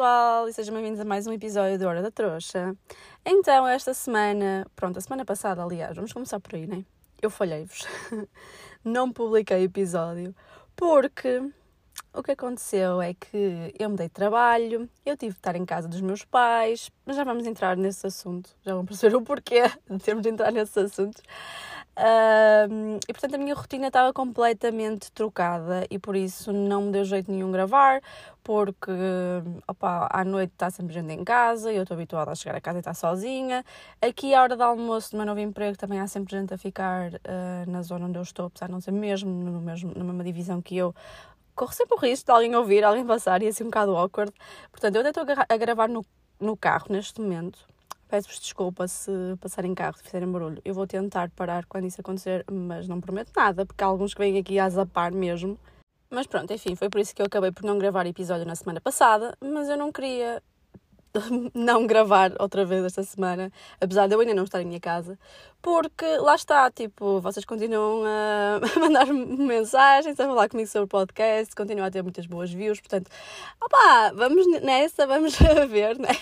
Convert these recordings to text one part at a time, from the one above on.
pessoal e sejam bem-vindos a mais um episódio de Hora da Trouxa. Então, esta semana, pronto, a semana passada, aliás, vamos começar por aí, né? Eu falhei-vos. Não publiquei episódio porque o que aconteceu é que eu mudei de trabalho, eu tive de estar em casa dos meus pais, mas já vamos entrar nesse assunto, já vão perceber o porquê de termos de entrar nesse assunto. E portanto a minha rotina estava completamente trocada e por isso não me deu jeito nenhum gravar, porque opa, à noite está sempre gente em casa e eu estou habituada a chegar a casa e estar sozinha. Aqui, à hora do almoço do meu novo emprego, também há sempre gente a ficar uh, na zona onde eu estou, apesar de não ser mesmo, no mesmo na mesma divisão que eu. Corro sempre o risco de alguém ouvir, alguém passar e assim um bocado awkward. Portanto, eu até estou a gravar no, no carro neste momento Peço-vos desculpa se passarem carro, se fizerem barulho. Eu vou tentar parar quando isso acontecer, mas não prometo nada, porque há alguns que vêm aqui a zapar mesmo. Mas pronto, enfim, foi por isso que eu acabei por não gravar episódio na semana passada, mas eu não queria não gravar outra vez esta semana, apesar de eu ainda não estar em minha casa, porque lá está, tipo, vocês continuam a mandar mensagens, a falar comigo sobre o podcast, continuam a ter muitas boas views, portanto, opá, vamos nessa, vamos ver, né?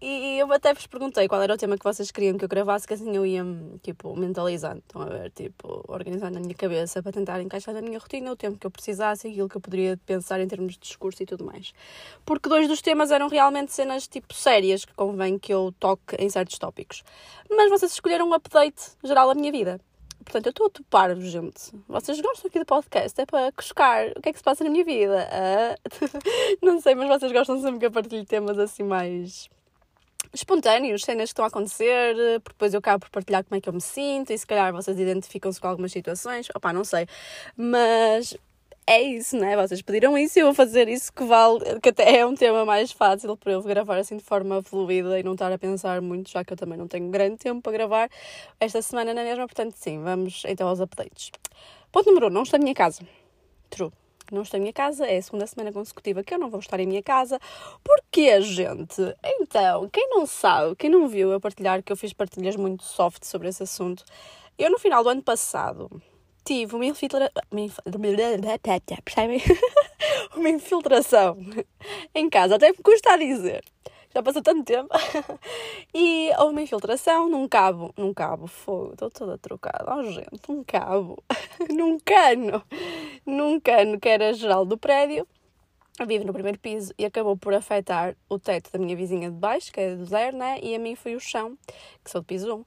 E eu até vos perguntei qual era o tema que vocês queriam que eu gravasse, que assim eu ia, tipo, mentalizando, estão a ver, tipo, organizando na minha cabeça para tentar encaixar na minha rotina o tempo que eu precisasse, aquilo que eu poderia pensar em termos de discurso e tudo mais. Porque dois dos temas eram realmente cenas, tipo, sérias, que convém que eu toque em certos tópicos. Mas vocês escolheram um update geral da minha vida. Portanto, eu estou a topar-vos, gente. Vocês gostam aqui do podcast? É para cuscar o que é que se passa na minha vida. Uh, não sei, mas vocês gostam sempre que eu partilhe temas assim mais espontâneos, cenas que estão a acontecer, porque depois eu acabo por partilhar como é que eu me sinto e se calhar vocês identificam-se com algumas situações. Opá, não sei. Mas é isso, né? Vocês pediram isso e eu vou fazer isso que vale, que até é um tema mais fácil para eu gravar assim de forma fluida e não estar a pensar muito, já que eu também não tenho grande tempo para gravar esta semana na mesma, portanto, sim, vamos então aos updates. Ponto número 1, um, não estou em minha casa. True. Não estou em minha casa, é a segunda semana consecutiva que eu não vou estar em minha casa. Porquê, gente? Então, quem não sabe, quem não viu eu partilhar, que eu fiz partilhas muito soft sobre esse assunto, eu no final do ano passado tive uma infiltração. uma infiltração em casa, até me custa a dizer. Já passou tanto tempo. e houve uma infiltração num cabo, num cabo, fogo, estou toda trocada. Oh, gente, um cabo, num cano, num cano que era geral do prédio. Eu vivo no primeiro piso e acabou por afetar o teto da minha vizinha de baixo, que é do zero, né? E a mim foi o chão, que sou do piso 1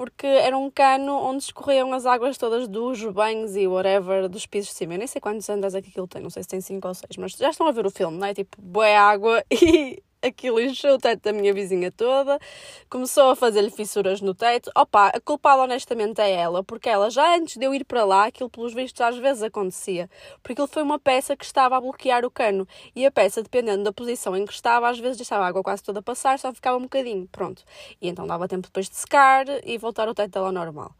porque era um cano onde escorriam as águas todas dos banhos e whatever dos pisos de cima. Eu nem sei quantos andares é que aquilo tem, não sei se tem 5 ou 6, mas já estão a ver o filme, não é? Tipo, boa água e aquilo encheu o teto da minha vizinha toda, começou a fazer-lhe fissuras no teto. Opa, a culpada honestamente é ela, porque ela já antes de eu ir para lá, aquilo pelos vistos às vezes acontecia, porque aquilo foi uma peça que estava a bloquear o cano e a peça, dependendo da posição em que estava, às vezes deixava a água quase toda a passar, só ficava um bocadinho, pronto. E então dava tempo depois de secar e voltar o teto dela normal.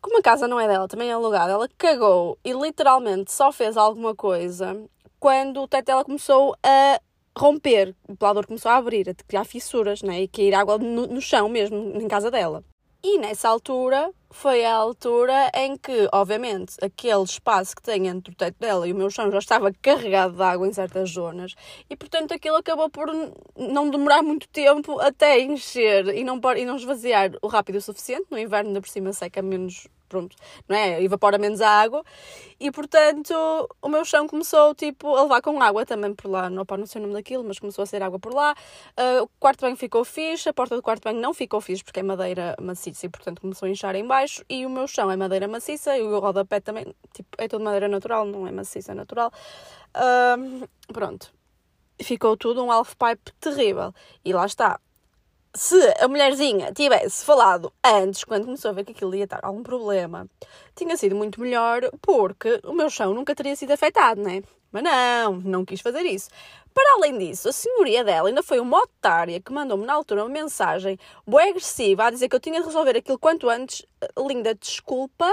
Como a casa não é dela, também é alugada, ela cagou e literalmente só fez alguma coisa quando o teto dela começou a romper, o pelador começou a abrir, a criar fissuras, né? e cair água no, no chão mesmo, em casa dela. E nessa altura foi a altura em que, obviamente, aquele espaço que tem entre o teto dela e o meu chão já estava carregado de água em certas zonas e, portanto, aquilo acabou por não demorar muito tempo até encher e não, e não esvaziar o rápido o suficiente. No inverno, ainda por cima, seca menos pronto, não é? Evapora menos a água e portanto o meu chão começou tipo a levar com água também por lá, não, não sei o nome daquilo, mas começou a ser água por lá. Uh, o quarto banho ficou fixe, a porta do quarto banho não ficou fixe porque é madeira maciça e portanto começou a inchar em baixo e o meu chão é madeira maciça e o rodapé também, tipo, é tudo madeira natural, não é maciça, é natural. Uh, pronto. Ficou tudo um half pipe terrível. E lá está, se a mulherzinha tivesse falado antes, quando começou a ver que aquilo ia estar algum problema, tinha sido muito melhor, porque o meu chão nunca teria sido afetado, né? Mas não, não quis fazer isso. Para além disso, a senhoria dela ainda foi uma otária que mandou-me na altura uma mensagem boa agressiva a dizer que eu tinha de resolver aquilo quanto antes. Linda, desculpa,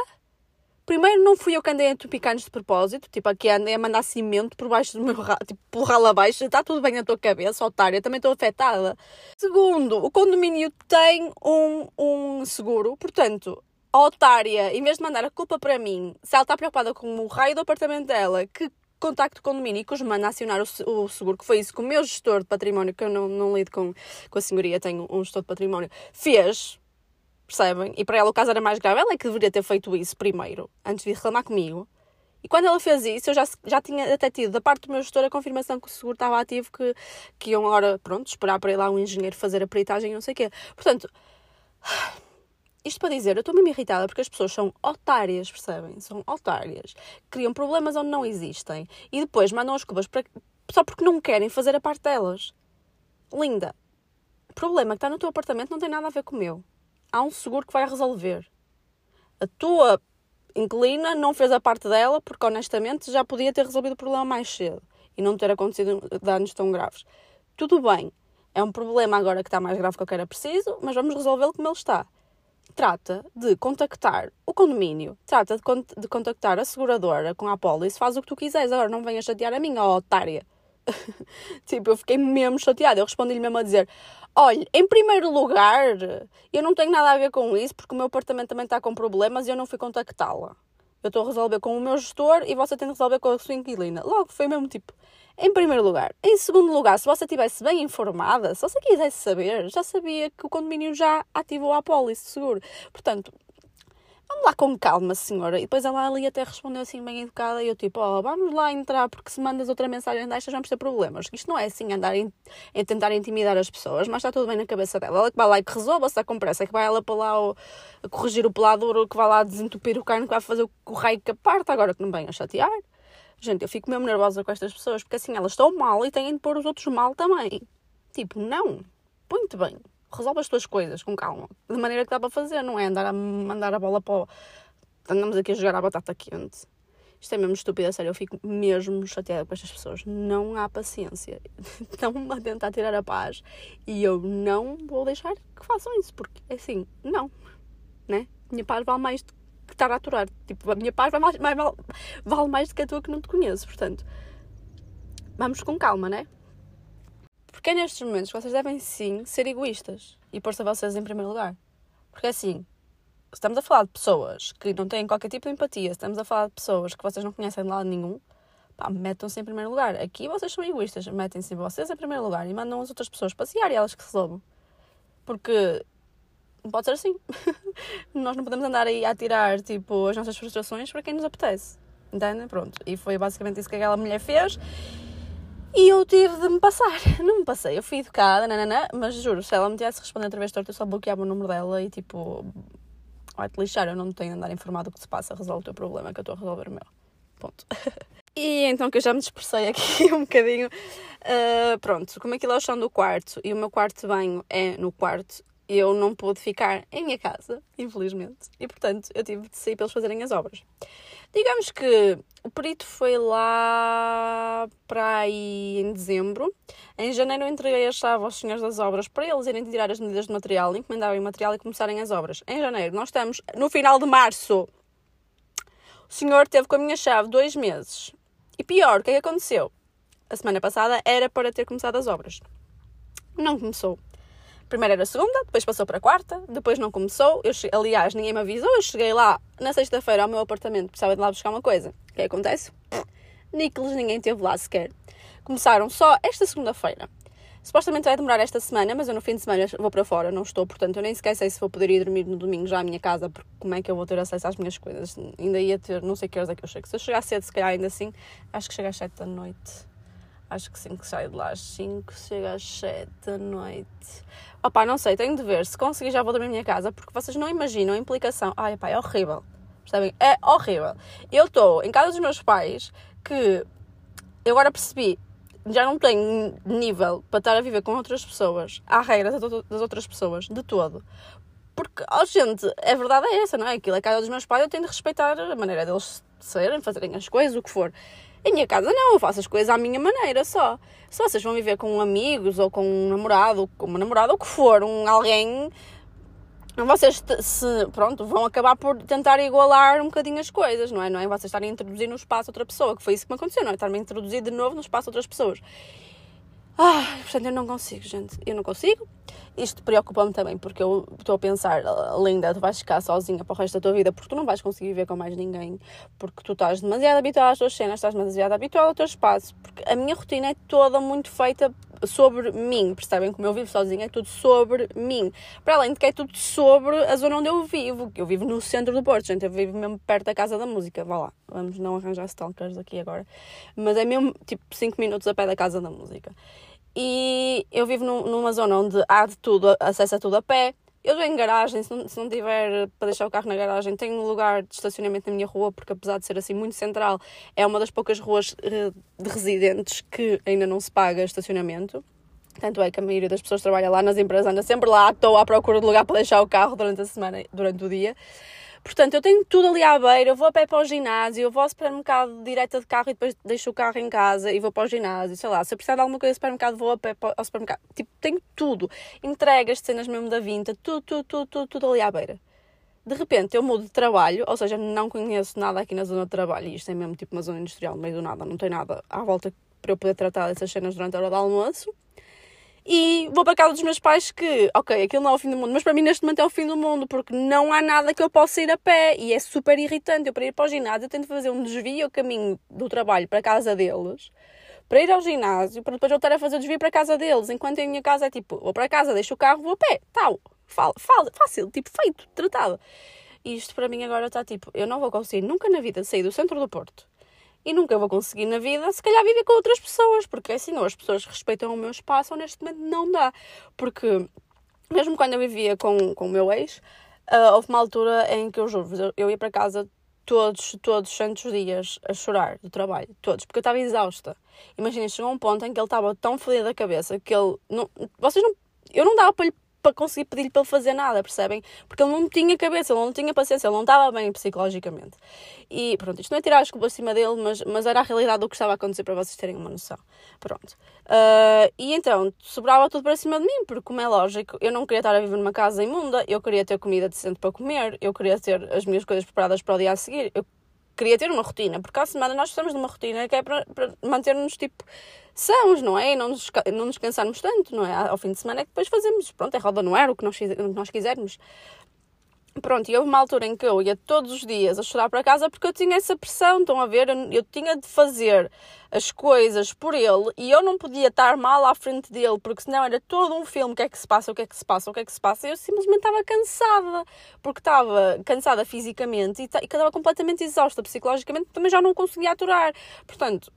Primeiro, não fui eu que andei a entupir de propósito, tipo, aqui andei a mandar cimento por baixo do meu ralo, tipo, pelo ralo abaixo, está tudo bem na tua cabeça, otária, também estou afetada. Segundo, o condomínio tem um, um seguro, portanto, a otária, em vez de mandar a culpa para mim, se ela está preocupada com o raio do apartamento dela, que contacto o condomínio e que os manda acionar o, o, seguro, que foi isso que o meu gestor de património, que eu não, não lido com, com a senhoria, tenho um gestor de património, fez, percebem? E para ela o caso era mais grave, ela é que deveria ter feito isso primeiro, antes de reclamar comigo. E quando ela fez isso, eu já, já tinha até tido da parte do meu gestor a confirmação que o seguro estava ativo, que, que iam agora, pronto, esperar para ir lá um engenheiro fazer a peritagem e não sei o quê. Portanto, isto para dizer, eu estou mesmo irritada porque as pessoas são otárias, percebem? São otárias. Criam problemas onde não existem e depois mandam as culpas para, só porque não querem fazer a parte delas. Linda, o problema que está no teu apartamento não tem nada a ver com o meu. Há um seguro que vai resolver. A tua inquilina não fez a parte dela porque honestamente já podia ter resolvido o problema mais cedo e não ter acontecido danos tão graves. Tudo bem, é um problema agora que está mais grave que eu quero preciso, mas vamos resolvê-lo como ele está trata de contactar o condomínio, trata de, con de contactar a seguradora com a apólice, faz o que tu quiseres, agora não venhas chatear a mim, ó otária. tipo, eu fiquei mesmo chateada. Eu respondi-lhe mesmo a dizer: Olha, em primeiro lugar, eu não tenho nada a ver com isso, porque o meu apartamento também está com problemas e eu não fui contactá-la. Eu estou a resolver com o meu gestor e você tem de resolver com a sua inquilina. Logo, foi mesmo tipo: em primeiro lugar. Em segundo lugar, se você estivesse bem informada, se você quisesse saber, já sabia que o condomínio já ativou a apólice de seguro. Portanto, vamos lá com calma, senhora. E depois ela ali até respondeu assim, bem educada, e eu tipo, ó, oh, vamos lá entrar, porque se mandas outra mensagem destas vamos ter problemas. Isto não é assim andar em, em tentar intimidar as pessoas, mas está tudo bem na cabeça dela. Ela que vai lá e que resolva, se está com pressa, é que vai ela para lá o, a corrigir o pelador, que vai lá desentupir o carne, que vai fazer o, raio que aparta, agora que não venha a chatear. Gente, eu fico mesmo nervosa com estas pessoas porque assim elas estão mal e têm de pôr os outros mal também. Tipo, não. Põe-te bem. Resolve as tuas coisas com calma. De maneira que dá para fazer, não é andar a mandar a bola para o... Andamos aqui a jogar a batata quente. Isto é mesmo estúpido, a sério. Eu fico mesmo chateada com estas pessoas. Não há paciência. Estão-me a tentar tirar a paz. E eu não vou deixar que façam isso. Porque, é assim, não. Né? Minha paz vale mais do que estar a aturar. Tipo, a minha paz vai mais, mais, vale, vale mais do que a tua que não te conheço. Portanto, vamos com calma, né? Porque é nestes momentos que vocês devem sim ser egoístas e pôr-se a vocês em primeiro lugar. Porque assim, estamos a falar de pessoas que não têm qualquer tipo de empatia, estamos a falar de pessoas que vocês não conhecem de lado nenhum, pá, metam-se em primeiro lugar. Aqui vocês são egoístas, metem-se vocês em primeiro lugar e mandam as outras pessoas passear e elas que se resolvam. Porque não pode ser assim. Nós não podemos andar aí a tirar, tipo, as nossas frustrações para quem nos apetece. Entendem? Pronto. E foi basicamente isso que aquela mulher fez. E eu tive de me passar. Não me passei. Eu fui educada, nanana, mas juro, se ela me tivesse respondido outra vez torta, eu só bloqueava o número dela e tipo. Vai-te lixar, eu não tenho de andar informado do que se passa, resolve o teu problema, que eu estou a resolver o meu. Ponto. E então que eu já me dispersei aqui um bocadinho. Uh, pronto, como aquilo é o chão do quarto e o meu quarto de banho é no quarto, eu não pude ficar em minha casa, infelizmente, e portanto eu tive de sair para eles fazerem as obras. Digamos que o perito foi lá para aí em dezembro. Em janeiro eu entreguei a chave aos senhores das obras para eles irem tirar as medidas de material, encomendarem o material e começarem as obras. Em janeiro, nós estamos no final de março. O senhor teve com a minha chave dois meses. E pior, o que é que aconteceu? A semana passada era para ter começado as obras. Não começou. Primeiro era segunda, depois passou para quarta, depois não começou. Eu aliás, ninguém me avisou. Eu cheguei lá na sexta-feira ao meu apartamento, precisava de lá buscar uma coisa. O que acontece? Nicolas, ninguém teve lá sequer. Começaram só esta segunda-feira. Supostamente vai demorar esta semana, mas eu no fim de semana vou para fora, não estou, portanto eu nem sequer sei se vou poder ir dormir no domingo já à minha casa, porque como é que eu vou ter acesso às minhas coisas? Ainda ia ter, não sei que horas é que eu chego. Se eu chegar cedo, se calhar ainda assim, acho que chega às 7 da noite. Acho que sim, que saio de lá às 5, chega às 7 da noite. Opá, não sei, tenho de ver. Se conseguir, já vou dormir na minha casa, porque vocês não imaginam a implicação. Ai, pá, é horrível. Percebem? É horrível. Eu estou em casa dos meus pais, que eu agora percebi, já não tenho nível para estar a viver com outras pessoas, à regra das outras pessoas, de todo. Porque, oh, gente, a verdade é essa, não é? Aquilo é a casa dos meus pais, eu tenho de respeitar a maneira deles serem, fazerem as coisas, o que for. Em minha casa não, eu faço as coisas à minha maneira só. Se vocês vão viver com amigos ou com um namorado, ou com uma namorada, ou o que for, um alguém, vocês se, pronto, vão acabar por tentar igualar um bocadinho as coisas, não é? Não é vocês estarem a introduzir no espaço outra pessoa, que foi isso que me aconteceu, não é? Estar-me a introduzir de novo no espaço outras pessoas. Ah, portanto, eu não consigo, gente. Eu não consigo. Isto preocupa-me também, porque eu estou a pensar, Linda, tu vais ficar sozinha para o resto da tua vida, porque tu não vais conseguir viver com mais ninguém, porque tu estás demasiado habituada às tuas cenas, estás demasiado habituada ao teu espaço, porque a minha rotina é toda muito feita sobre mim, percebem? Como eu vivo sozinha, é tudo sobre mim. Para além de que é tudo sobre a zona onde eu vivo, que eu vivo no centro do Porto, gente, eu vivo mesmo perto da Casa da Música, vá lá, vamos não arranjar stalkers aqui agora, mas é mesmo tipo 5 minutos a pé da Casa da Música. E eu vivo num, numa zona onde há de tudo, acesso a tudo a pé. Eu venho em garagem, se não, se não tiver para deixar o carro na garagem, tenho um lugar de estacionamento na minha rua, porque apesar de ser assim muito central, é uma das poucas ruas eh, de residentes que ainda não se paga estacionamento. Tanto é que a maioria das pessoas trabalha lá nas empresas anda sempre lá, estou à procura de lugar para deixar o carro durante a semana, durante o dia. Portanto, eu tenho tudo ali à beira, eu vou a pé para o ginásio, eu vou ao supermercado direto de carro e depois deixo o carro em casa e vou para o ginásio, sei lá, se eu precisar de alguma coisa no supermercado, vou a pé ao supermercado. Tipo, tenho tudo. Entregas de cenas mesmo da vinta, tudo, tudo, tudo, tudo, tudo ali à beira. De repente eu mudo de trabalho, ou seja, não conheço nada aqui na zona de trabalho, isto é mesmo tipo uma zona industrial, no meio do nada, não tem nada à volta para eu poder tratar dessas cenas durante a hora do almoço e vou para casa dos meus pais que, ok, aquilo não é o fim do mundo, mas para mim neste momento é o fim do mundo, porque não há nada que eu possa ir a pé e é super irritante. Eu para ir para o ginásio eu tento fazer um desvio ao caminho do trabalho para a casa deles, para ir ao ginásio, para depois voltar a fazer o desvio para a casa deles, enquanto a minha casa é tipo, vou para casa, deixo o carro, vou a pé, tal, fácil, tipo, feito, tratado. E isto para mim agora está tipo, eu não vou conseguir nunca na vida sair do centro do Porto e nunca vou conseguir na vida, se calhar, viver com outras pessoas, porque é assim, ou as pessoas respeitam o meu espaço, momento não dá. Porque, mesmo quando eu vivia com, com o meu ex, uh, houve uma altura em que eu juro, eu, ia para casa todos, todos os santos dias a chorar do trabalho, todos, porque eu estava exausta. Imaginem, chegou um ponto em que ele estava tão fodido da cabeça que ele. Não, vocês não. Eu não dava para lhe para conseguir pedir-lhe para ele fazer nada, percebem? Porque ele não tinha cabeça, ele não tinha paciência, ele não estava bem psicologicamente. E pronto, isto não é tirar as culpas acima dele, mas, mas era a realidade do que estava a acontecer para vocês terem uma noção. Pronto. Uh, e então, sobrava tudo para cima de mim, porque como é lógico, eu não queria estar a viver numa casa imunda, eu queria ter comida decente para comer, eu queria ter as minhas coisas preparadas para o dia a seguir, eu queria ter uma rotina, porque à semana nós precisamos de uma rotina que é para, para manter-nos tipo sãos, não é? E não nos, não nos cansarmos tanto, não é? Ao fim de semana é que depois fazemos, pronto, é roda no ar, o que nós, o que nós quisermos. Pronto, e houve uma altura em que eu ia todos os dias a chorar para casa porque eu tinha essa pressão, estão a ver? Eu, eu, tinha de fazer as coisas por ele e eu não podia estar mal à frente dele porque senão era todo um filme: o que é que se passa, o que é que se passa, o que é que se passa. E eu simplesmente estava cansada porque estava cansada fisicamente e, estava completamente exausta psicologicamente, também já não conseguia aturar. Portanto,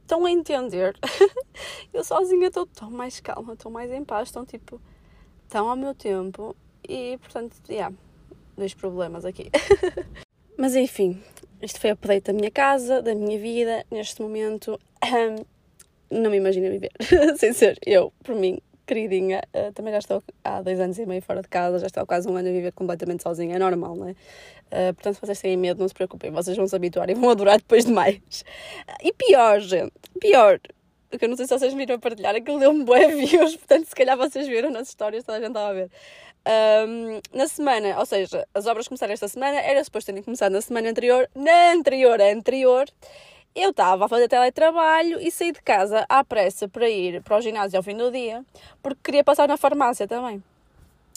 estão a entender? eu sozinha estou tão mais calma, estou mais em paz, estão tipo, estão ao meu tempo e portanto, yeah dois problemas aqui. Mas enfim, isto foi a update da minha casa, da minha vida, neste momento. Não me imagino viver sem ser eu, por mim, queridinha. Uh, também já estou há dois anos e meio fora de casa, já estou há quase um ano a viver completamente sozinha, é normal, não é? Uh, portanto, se vocês têm medo, não se preocupem, vocês vão se habituar e vão adorar depois de mais. Uh, e pior, gente, pior, que eu não sei se vocês viram a partilhar, aquilo deu-me boé views, portanto, se calhar vocês viram nas histórias, toda a gente estava a ver. Um, na semana, ou seja, as obras começaram esta semana, era suposto terem começado na semana anterior, na anterior a anterior, eu estava a fazer teletrabalho e saí de casa à pressa para ir para o ginásio ao fim do dia, porque queria passar na farmácia também.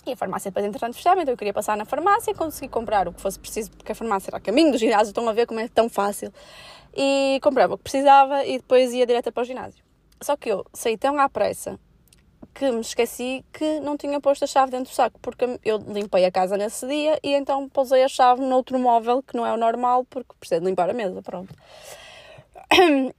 E a farmácia depois, entretanto, fechava, então eu queria passar na farmácia, consegui comprar o que fosse preciso, porque a farmácia era a caminho do ginásio, estão a ver como é tão fácil. E comprava o que precisava e depois ia direto para o ginásio. Só que eu saí tão à pressa que me esqueci que não tinha posto a chave dentro do saco, porque eu limpei a casa nesse dia e então pousei a chave noutro móvel que não é o normal, porque preciso limpar a mesa, pronto.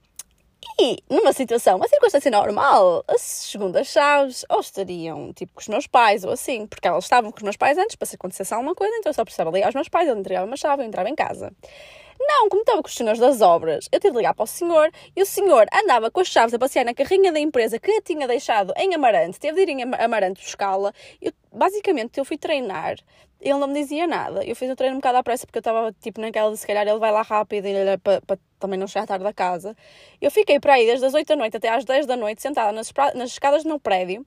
E numa situação, uma circunstância normal, as segundas chaves ou estariam tipo com os meus pais ou assim, porque elas estavam com os meus pais antes para se acontecesse alguma coisa, então eu só precisava ligar aos meus pais, ele entregava uma chave, eu entrava em casa. Não, como estava com os senhores das obras, eu tive de ligar para o senhor e o senhor andava com as chaves a passear na carrinha da empresa que a tinha deixado em Amarante, teve de ir em Amarante buscá-la. Eu, basicamente, eu fui treinar, ele não me dizia nada. Eu fiz o treino um bocado à pressa porque eu estava tipo naquela de se calhar ele vai lá rápido e para, para também não chegar tarde da casa. Eu fiquei para aí desde as 8 da noite até às 10 da noite sentada nas, nas escadas no prédio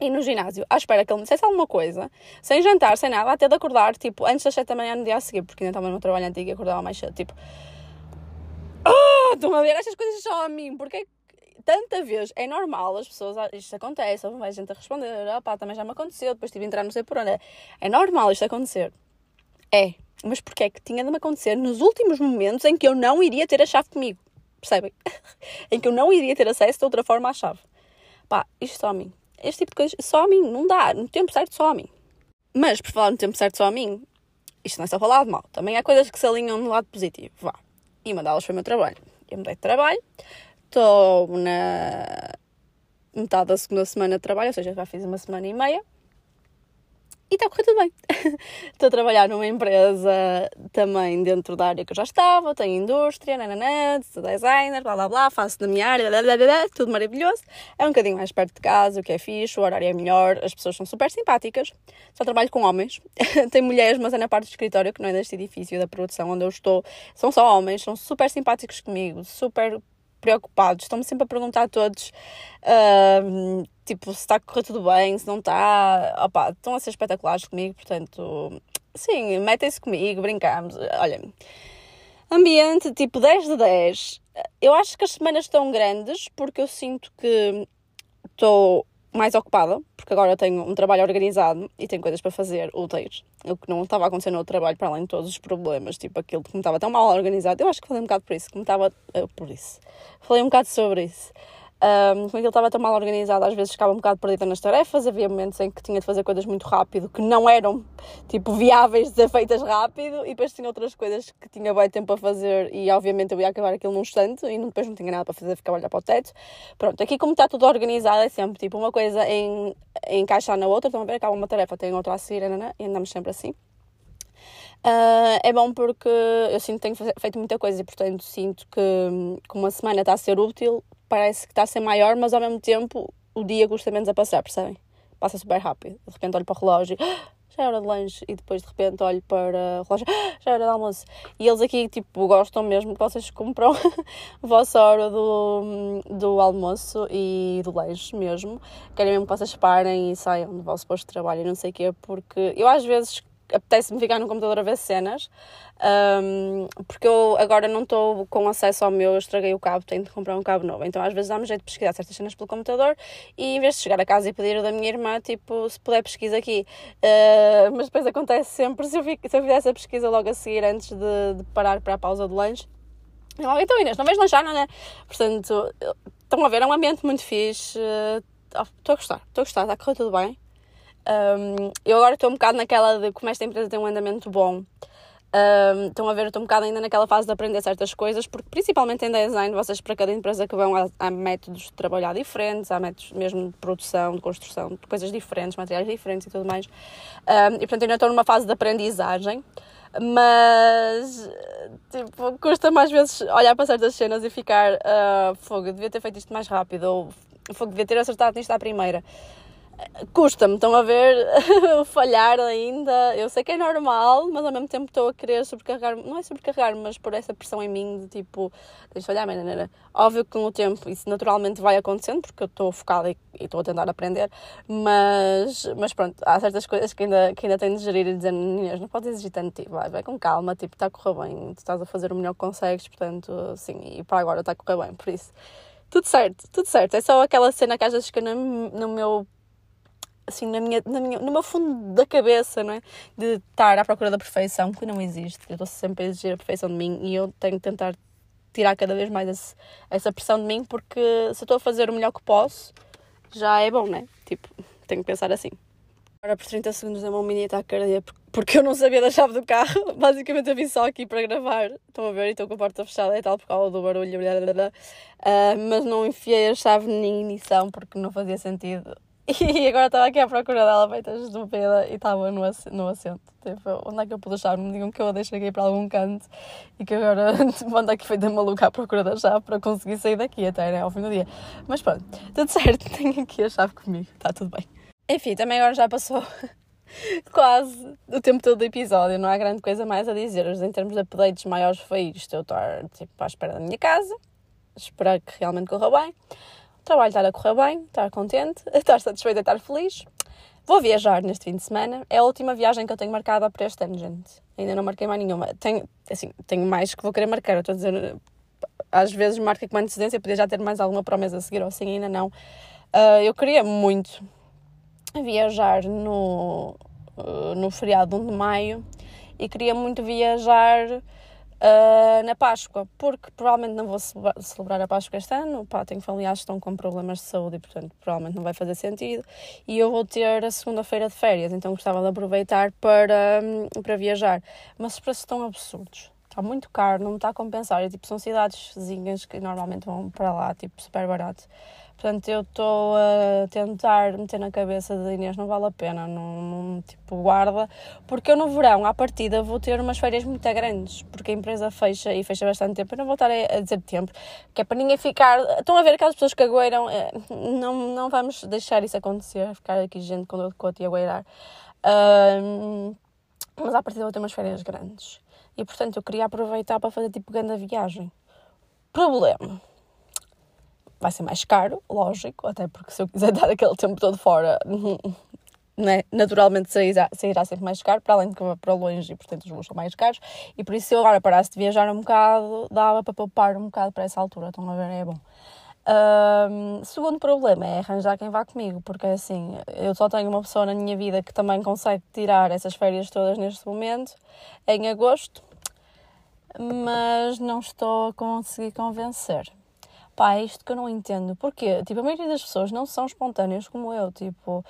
e no ginásio, à espera que ele me dissesse alguma coisa, sem jantar, sem nada, até de acordar, tipo, antes das 7 da manhã no dia a seguir, porque ainda estava no trabalho antigo e acordava mais cedo, tipo, ah, estão a ver estas coisas só a mim, porque tanta vez, é normal as pessoas, ah, isto acontece, houve mais gente a responder, ah pá, também já me aconteceu, depois tive de entrar não sei por onde. É normal isto acontecer. É, mas porquê é que tinha de me acontecer nos últimos momentos em que eu não iria ter a chave comigo? Percebem? em que eu não iria ter acesso de outra forma à chave. Pá, isto só a mim. Este tipo de coisas, só a mim, não dá. No tempo certo, só a mim. Mas, por falar no tempo certo, só a mim, isto não é só falar de mal. Também há coisas que se alinham no lado positivo. Vá. E uma delas foi o meu trabalho. Eu mudei de trabalho. Estou na metade da segunda semana de trabalho, ou seja, já fiz uma semana e meia. E está a correr tudo bem. Estou a trabalhar numa empresa também dentro da área que eu já estava, tenho indústria, nananã, sou designer, blá blá blá, faço da minha área, blá, blá, blá, tudo maravilhoso. É um bocadinho mais perto de casa, o que é fixe, o horário é melhor, as pessoas são super simpáticas. Só trabalho com homens. Tem mulheres, mas é na parte do escritório, que não é deste edifício da produção onde eu estou. São só homens, são super simpáticos comigo, super preocupados, estão-me sempre a perguntar a todos uh, tipo, se está a correr tudo bem, se não está, opá, estão a ser espetaculares comigo, portanto, sim, metem-se comigo, brincamos, olha, ambiente tipo 10 de 10, eu acho que as semanas estão grandes porque eu sinto que estou mais ocupada, porque agora eu tenho um trabalho organizado e tenho coisas para fazer úteis. O que não estava a acontecer no outro trabalho, para além de todos os problemas, tipo aquilo que me estava tão mal organizado. Eu acho que falei um bocado por isso, que me estava. Uh, por isso. Falei um bocado sobre isso. Um, como aquilo estava tão mal organizado, às vezes ficava um bocado perdida nas tarefas. Havia momentos em que tinha de fazer coisas muito rápido que não eram tipo viáveis de ser feitas rápido, e depois tinha outras coisas que tinha bem tempo a fazer. E obviamente eu ia acabar aquilo num instante e depois não tinha nada para fazer, ficava a olhar para o teto. Pronto, aqui como está tudo organizado, é sempre tipo uma coisa em, encaixar na outra. Estão a ver? Acaba uma tarefa, tem outra a seguir, e andamos sempre assim. Uh, é bom porque eu sinto que tenho feito muita coisa e, portanto, sinto que, que uma semana está a ser útil parece que está a ser maior, mas ao mesmo tempo o dia custa menos a passar, percebem? Passa super rápido. De repente olho para o relógio, já é hora de lanche, e depois de repente olho para o relógio, já é hora de almoço. E eles aqui, tipo, gostam mesmo que vocês compram a vossa hora do, do almoço e do lanche mesmo. Querem mesmo que vocês parem e saiam do vosso posto de trabalho e não sei o quê, porque eu às vezes apetece-me ficar no computador a ver cenas, um, porque eu agora não estou com acesso ao meu, eu estraguei o cabo, tenho de comprar um cabo novo. Então às vezes dá-me jeito de pesquisar certas cenas pelo computador e em vez de chegar a casa e pedir o da minha irmã, tipo, se puder pesquisa aqui. Uh, mas depois acontece sempre, se eu, fico, se eu fizesse a pesquisa logo a seguir antes de, de parar para a pausa do lanche, eu, então Inês, não vais lanchar, não é? Portanto, estão a ver, é um ambiente muito fixe, estou uh, a gostar, estou a gostar, está a correr tudo bem. Um, eu agora estou um bocado naquela de como esta empresa tem um andamento bom. Um, estão a ver, estou um bocado ainda naquela fase de aprender certas coisas, porque principalmente em design, vocês para cada empresa que vão, há, há, métodos de trabalhar diferentes, há métodos mesmo de produção, de construção, de coisas diferentes, materiais diferentes e tudo mais. Um, e portanto ainda estou numa fase de aprendizagem, mas tipo, custa-me às vezes olhar para certas cenas e ficar uh, fogo, devia ter feito isto mais rápido, ou fogo, devia ter acertado nisto à primeira custa-me, estão a ver, falhar ainda. Eu sei que é normal, mas ao mesmo tempo estou a querer sobrecarregar, não é sobrecarregar, mas por essa pressão em mim de tipo, deixa de falhar, maneira. Óbvio que com o tempo isso naturalmente vai acontecendo, porque eu estou focada e estou a tentar aprender, mas, mas pronto, há certas coisas que ainda, que ainda tenho de gerir e dizer, meninas, não podes exigir tanto, tipo, vai, vai com calma, tipo, está a correr bem, tu estás a fazer o melhor que consegues, portanto, sim, e para agora está a correr bem, por isso tudo certo, tudo certo. É só aquela cena que às vezes que no, no meu assim, na minha, na minha, no meu fundo da cabeça, não é? De estar à procura da perfeição, que não existe. Eu estou sempre a exigir a perfeição de mim e eu tenho que tentar tirar cada vez mais esse, essa pressão de mim, porque se eu estou a fazer o melhor que posso, já é bom, né? Tipo, tenho que pensar assim. Agora por 30 segundos a mão minha está a cardíaca porque eu não sabia da chave do carro. Basicamente eu vim só aqui para gravar. Estão a ver? Estou com a porta fechada e tal por causa do barulho. Blá, blá, blá. Uh, mas não enfiei a chave na ignição porque não fazia sentido E agora estava aqui à procura dela, feita estúpida, e estava no, no assento. Tipo, onde é que eu pude achar? Me digam que eu a deixei aqui para algum canto e que agora ando aqui feita maluca à procura da chave para conseguir sair daqui até né, ao fim do dia. Mas pronto, tudo certo, tenho aqui a chave comigo, está tudo bem. Enfim, também agora já passou quase o tempo todo do episódio, não há grande coisa mais a dizer. Em termos de updates maiores foi isto, eu estou tipo, à espera da minha casa, esperar que realmente corra bem trabalho estar a correr bem, estar contente, estar satisfeita, estar feliz. Vou viajar neste fim de semana. É a última viagem que eu tenho marcada para este ano, gente. Ainda não marquei mais nenhuma. Tenho, assim, tenho mais que vou querer marcar. Estou a dizer às vezes marca com antecedência, podia já ter mais alguma promessa a seguir ou assim, ainda não. Uh, eu queria muito viajar no, uh, no feriado 1 de maio e queria muito viajar Uh, na Páscoa, porque provavelmente não vou celebrar a Páscoa este ano, pá, tenho familiares que estão com problemas de saúde e, portanto, provavelmente não vai fazer sentido. E eu vou ter a segunda-feira de férias, então gostava de aproveitar para, hum, para viajar. Mas os preços estão absurdos. Está muito caro, não me está a compensar. E, tipo, são cidadezinhas que normalmente vão para lá, tipo, super barato. Portanto, eu estou a tentar meter na cabeça de Inês, não vale a pena, não, tipo, guarda, porque eu no verão, à partida, vou ter umas férias muito grandes, porque a empresa fecha e fecha bastante tempo, eu não vou estar a, dizer tempo, que é para ninguém ficar, estão a ver aquelas pessoas que agueiram, é, não, não vamos deixar isso acontecer, ficar aqui gente com dor de coto e agueirar, um, mas à partida vou ter umas férias grandes, e portanto eu queria aproveitar para fazer tipo grande viagem. Problema vai ser mais caro, lógico, até porque se eu quiser dar aquele tempo todo fora, né, naturalmente sairá, sairá sempre mais caro, para além de que vou para longe e portanto os voos são mais caros, e por isso se eu agora parasse de viajar um bocado, dava para poupar um bocado para essa altura, estão a ver, é bom. Um, segundo problema é arranjar quem vá comigo, porque assim, eu só tenho uma pessoa na minha vida que também consegue tirar essas férias todas neste momento, em agosto, mas não estou a conseguir convencer. Pá, é isto que eu não entendo. Porquê? Tipo, a maioria das pessoas não são espontâneas como eu. Tipo,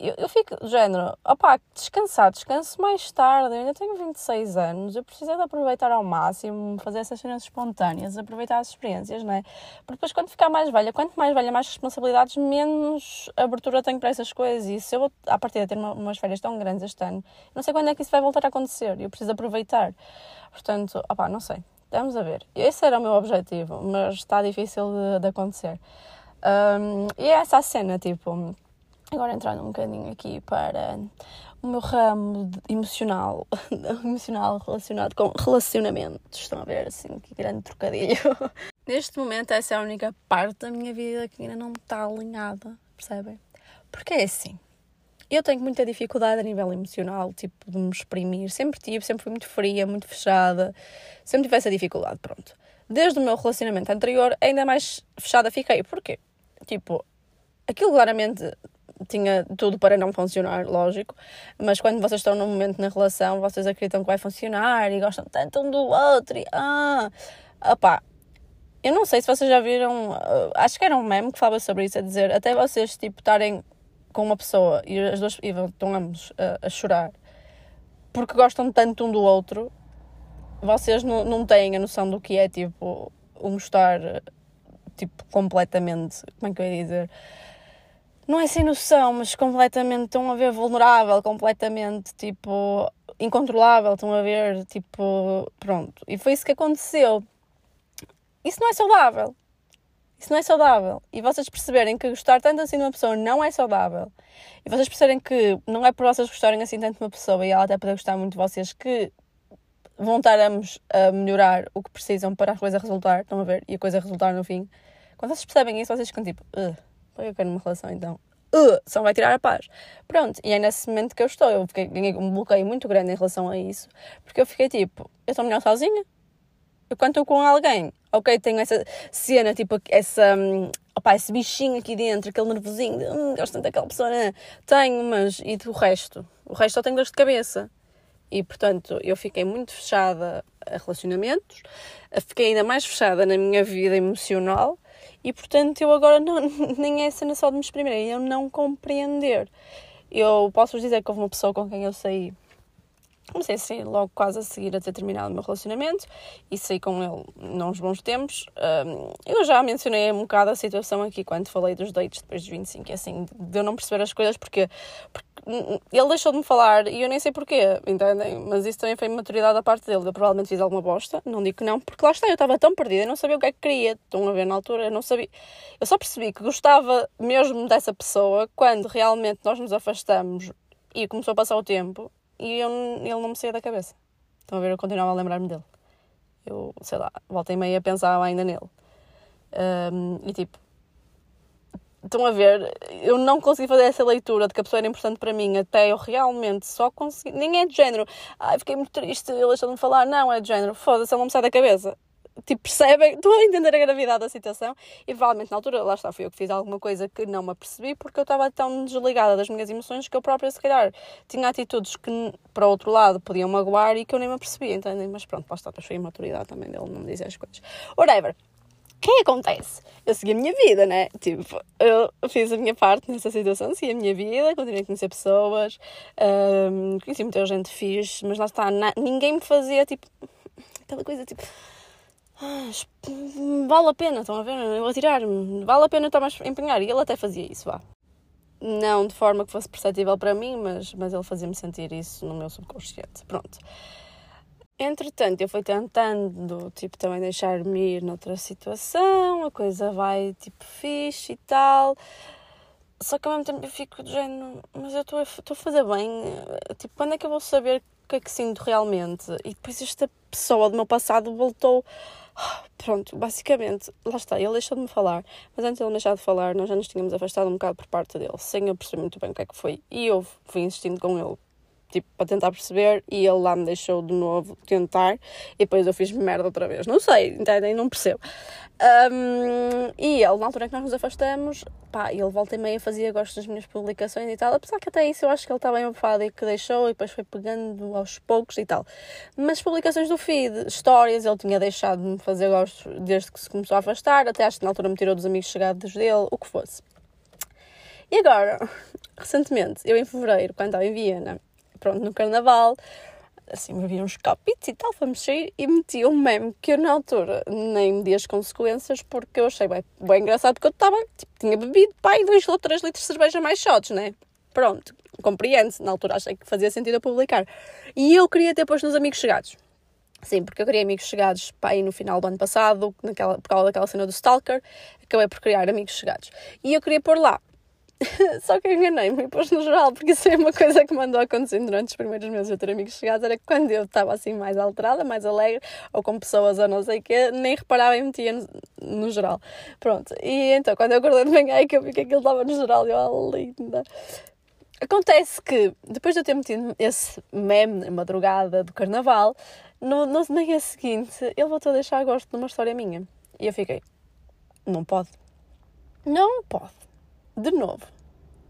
eu, eu fico, género, opá, descansar, descanso mais tarde. Eu ainda tenho 26 anos. Eu preciso de aproveitar ao máximo, fazer essas cenas espontâneas, aproveitar as experiências, não é? Porque depois, quando ficar mais velha, quanto mais velha, mais responsabilidades, menos abertura tenho para essas coisas. E se eu a partir de ter uma, umas férias tão grandes este ano, não sei quando é que isso vai voltar a acontecer. Eu preciso aproveitar. Portanto, opá, não sei. Vamos a ver. Esse era o meu objetivo, mas está difícil de, de acontecer. Um, e é essa a cena, tipo, agora entrando um bocadinho aqui para o meu ramo emocional, emocional relacionado com relacionamentos. Estão a ver assim, que grande trocadilho. Neste momento, essa é a única parte da minha vida que ainda não está alinhada, percebem? Porque é assim. Eu tenho muita dificuldade a nível emocional, tipo, de me exprimir. Sempre tive, sempre fui muito fria, muito fechada. Sempre tive essa dificuldade, pronto. Desde o meu relacionamento anterior, ainda mais fechada fiquei. Porquê? Tipo, aquilo claramente tinha tudo para não funcionar, lógico, mas quando vocês estão num momento na relação, vocês acreditam que vai funcionar e gostam tanto um do outro e ah, opá, eu não sei se vocês já viram, uh, acho que era um meme que falava sobre isso, a dizer, até vocês, tipo, estarem com uma pessoa e as duas e estão ambos a, a, chorar porque gostam tanto um do outro, vocês não, não têm a noção do que é tipo um estar tipo completamente, como é que eu ia dizer? Não é sem noção, mas completamente estão a ver vulnerável, completamente tipo incontrolável, estão a ver tipo pronto. E foi isso que aconteceu. Isso não é saudável. Isso não é saudável. E vocês perceberem que gostar tanto assim de uma pessoa não é saudável. E vocês perceberem que não é por vocês gostarem assim tanto de uma pessoa e ela até poder gostar muito de vocês que vão estar a melhorar o que precisam para a coisa resultar. Estão a ver? E a coisa resultar no fim. Quando vocês percebem isso, vocês ficam tipo, uh, eu quero uma relação então. Uh, só vai tirar a paz. Pronto, e é nesse momento que eu estou. Eu fiquei, ganhei um bloqueio muito grande em relação a isso, porque eu fiquei tipo, eu estou melhor sozinha. Eu quando estou com alguém, ok, tenho essa cena, tipo, essa, um, opa, esse bichinho aqui dentro, aquele nervosinho, de, hum, gosto tanto daquela pessoa, né? tenho, mas e do resto? O resto só tenho dor de cabeça. E, portanto, eu fiquei muito fechada a relacionamentos, fiquei ainda mais fechada na minha vida emocional e, portanto, eu agora não, nem é cena só de me exprimir, é eu não compreender. Eu posso vos dizer que houve uma pessoa com quem eu saí comecei assim logo quase a seguir a ter terminado o meu relacionamento e saí com ele nos bons tempos. Um, eu já mencionei um bocado a situação aqui quando falei dos dates depois dos 25, é assim, de eu não perceber as coisas porque, porque ele deixou de me falar e eu nem sei porquê, entendem? Mas isso também foi maturidade da parte dele. Eu provavelmente fiz alguma bosta, não digo que não, porque lá está, eu estava tão perdida, eu não sabia o que é que queria. Estão a ver na altura, eu não sabia. Eu só percebi que gostava mesmo dessa pessoa quando realmente nós nos afastamos e começou a passar o tempo e eu, ele não me saía da cabeça. Estão a ver, eu continuava a lembrar-me dele. Eu, sei lá, volta e meia pensava ainda nele. Um, e tipo, estão a ver, eu não consegui fazer essa leitura de que a pessoa era importante para mim até eu realmente só consegui. Nem é de género, ai, fiquei muito triste, ele deixou de me falar. Não, é de género, foda-se, ele não me sai da cabeça. Tipo, percebem, estou a entender a gravidade da situação e provavelmente na altura, lá está, fui eu que fiz alguma coisa que não me apercebi porque eu estava tão desligada das minhas emoções que eu própria, se calhar, tinha atitudes que, para o outro lado, podiam magoar e que eu nem me apercebi, entendem? Mas pronto, lá está, foi a maturidade também dele não me dizer as coisas. Whatever. O que é que acontece? Eu segui a minha vida, né? Tipo, eu fiz a minha parte nessa situação, segui a minha vida, continuei a conhecer pessoas, um, conheci muita gente fixe, mas lá está, na, ninguém me fazia tipo aquela coisa tipo. Vale a pena, estão a ver? Eu atirar-me, vale a pena estar mais empenhar. E ele até fazia isso, vá. Não de forma que fosse perceptível para mim, mas, mas ele fazia-me sentir isso no meu subconsciente. Pronto. Entretanto, eu fui tentando, tipo, também deixar-me ir noutra situação, a coisa vai, tipo, fixe e tal. Só que ao mesmo tempo eu fico do género, mas eu estou a, a fazer bem, tipo, quando é que eu vou saber o que é que sinto realmente? E depois esta pessoa do meu passado voltou. Pronto, basicamente, lá está, ele deixou de me falar, mas antes de ele deixar de falar, nós já nos tínhamos afastado um bocado por parte dele, sem eu perceber muito bem o que é que foi. E eu fui insistindo com ele tipo, para tentar perceber, e ele lá me deixou de novo tentar, e depois eu fiz merda outra vez. Não sei, entendem? Não percebo. Um, e ele, na altura que nós nos afastamos, pá, ele volta e meia fazia gosto das minhas publicações e tal, apesar que até isso eu acho que ele está bem abafado e que deixou, e depois foi pegando aos poucos e tal. Mas publicações do feed, histórias, ele tinha deixado de me fazer gosto desde que se começou a afastar, até acho que na altura me tirou dos amigos chegados dele, o que fosse. E agora, recentemente, eu em fevereiro, quando estava em Viena, pronto, no carnaval, assim, bebi uns copitos e tal, fomos sair e meti um meme que eu na altura nem medi as consequências porque eu achei bem, bem engraçado porque eu estava, tipo, tinha bebido, pai, 2 ou 3 litros de cerveja mais shots, né? Pronto, compreende-se, na altura achei que fazia sentido a publicar. E eu queria ter posto nos amigos chegados. Sim, porque eu queria amigos chegados para no final do ano passado, naquela, por causa daquela cena do Stalker, acabei por criar amigos chegados. E eu queria pôr lá Só que eu enganei-me e no geral, porque isso é uma coisa que me andou acontecendo durante os primeiros meses de ter amigos chegados, era que quando eu estava assim mais alterada, mais alegre, ou com pessoas ou não sei o quê, nem reparava e metia no, no, geral. Pronto, e então quando eu acordei de manhã é que eu vi que aquilo estava no geral e eu, oh, linda. Acontece que, depois de eu ter metido esse meme na madrugada do carnaval, no, no dia seguinte ele voltou a deixar gosto de uma história minha. E eu fiquei, não pode. Não pode de novo.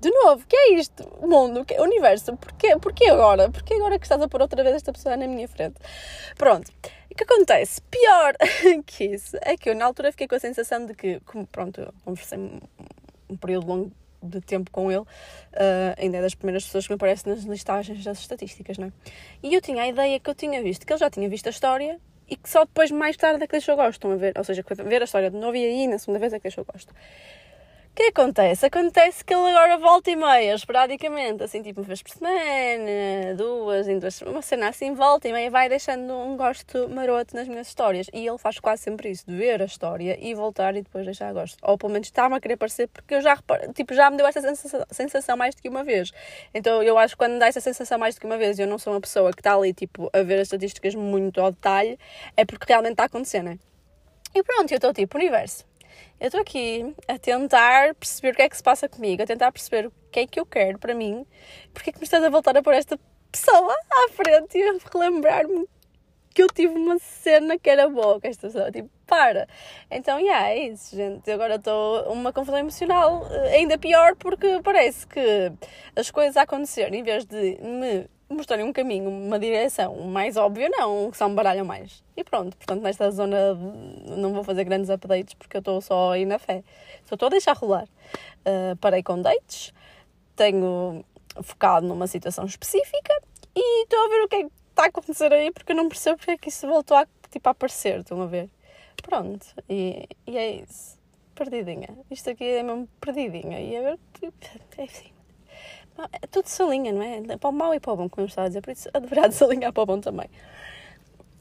De novo, que é isto? Mundo, que é universo. Porquê, porquê agora? Porquê agora que estás a pôr outra vez esta pessoa na minha frente? Pronto. O que acontece? Pior que isso é que eu na altura fiquei com a sensação de que, como, pronto, eu conversei um período longo de tempo com ele, uh, ainda é das primeiras pessoas que me aparecem nas listagens das estatísticas, não é? E eu tinha a ideia que eu tinha visto, que ele já tinha visto a história e que só depois, mais tarde, é que deixou gosto, estão a ver? Ou seja, ver a história de novo e aí, na segunda vez, é que deixou gosto. O que acontece? Acontece que ele agora volta e meia, esporadicamente, assim, tipo uma vez por semana, duas, em duas, uma cena assim, volta e meia, vai deixando um gosto maroto nas minhas histórias. E ele faz quase sempre isso, de ver a história e voltar e depois deixar gosto. Ou pelo menos está-me a querer parecer, porque eu já, tipo, já me deu essa sensação, mais do que uma vez. Então eu acho que quando dá essa sensação mais do que uma vez eu não sou uma pessoa que está ali, tipo, a ver as estatísticas muito ao detalhe, é porque realmente está acontecendo, né? E pronto, eu estou tipo, universo eu estou aqui a tentar perceber o que é que se passa comigo, a tentar perceber o que é que eu quero para mim, porque é que me estás a voltar a pôr esta pessoa à frente e a relembrar-me que eu tive uma cena que era boa com esta pessoa. Tipo, para. Então, yeah, é isso, gente. Agora estou uma confusão emocional eh, ainda pior porque parece que as coisas a acontecer, em vez de me mostrarem um caminho, uma direção mais óbvia, não, que só me baralham mais. E pronto, portanto, nesta zona não vou fazer grandes updates porque eu estou só aí na fé. Só estou a deixar rolar. Uh, parei com dates, tenho focado numa situação específica e estou a ver o que é que está a acontecer aí porque eu não percebo porque é que isso voltou a, tipo, a aparecer, estão a ver? Pronto, e, e é isso. Perdidinha. Isto aqui é mesmo perdidinha. E a ver, tipo, é assim tudo se alinha, não é? Para o mal e para o bom, como eu estava a dizer, por isso deverá de se alinhar para o bom também.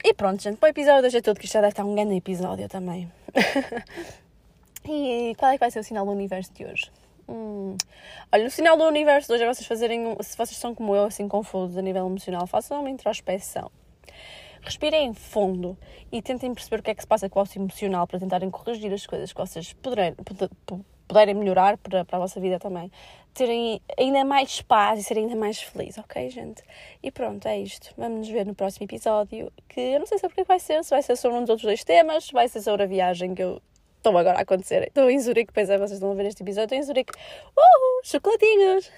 E pronto, gente, para o episódio hoje é tudo, que isto já deve estar um grande episódio também. e qual é que vai ser o sinal do universo de hoje? Hum. Olha, no sinal do universo de hoje é vocês fazerem, se vocês são como eu, assim confusos a nível emocional, façam uma introspeção. Respirem fundo e tentem perceber o que é que se passa com o vosso emocional para tentarem corrigir as coisas que vocês poderem, puderem melhorar para, para a vossa vida também, terem ainda mais paz e serem ainda mais felizes, ok, gente? E pronto, é isto. Vamos nos ver no próximo episódio, que eu não sei sobre o que vai ser, se vai ser sobre um dos outros dois temas, se vai ser sobre a viagem que eu estou agora a acontecer. Estou em Zurique, pois é, vocês estão a ver este episódio, estou em Zurique. Uhul, chocolatinhos!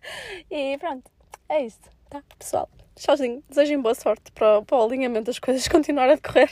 e pronto, é isto, tá, pessoal? Tchauzinho, desejem boa sorte para, para o alinhamento das coisas continuar a decorrer.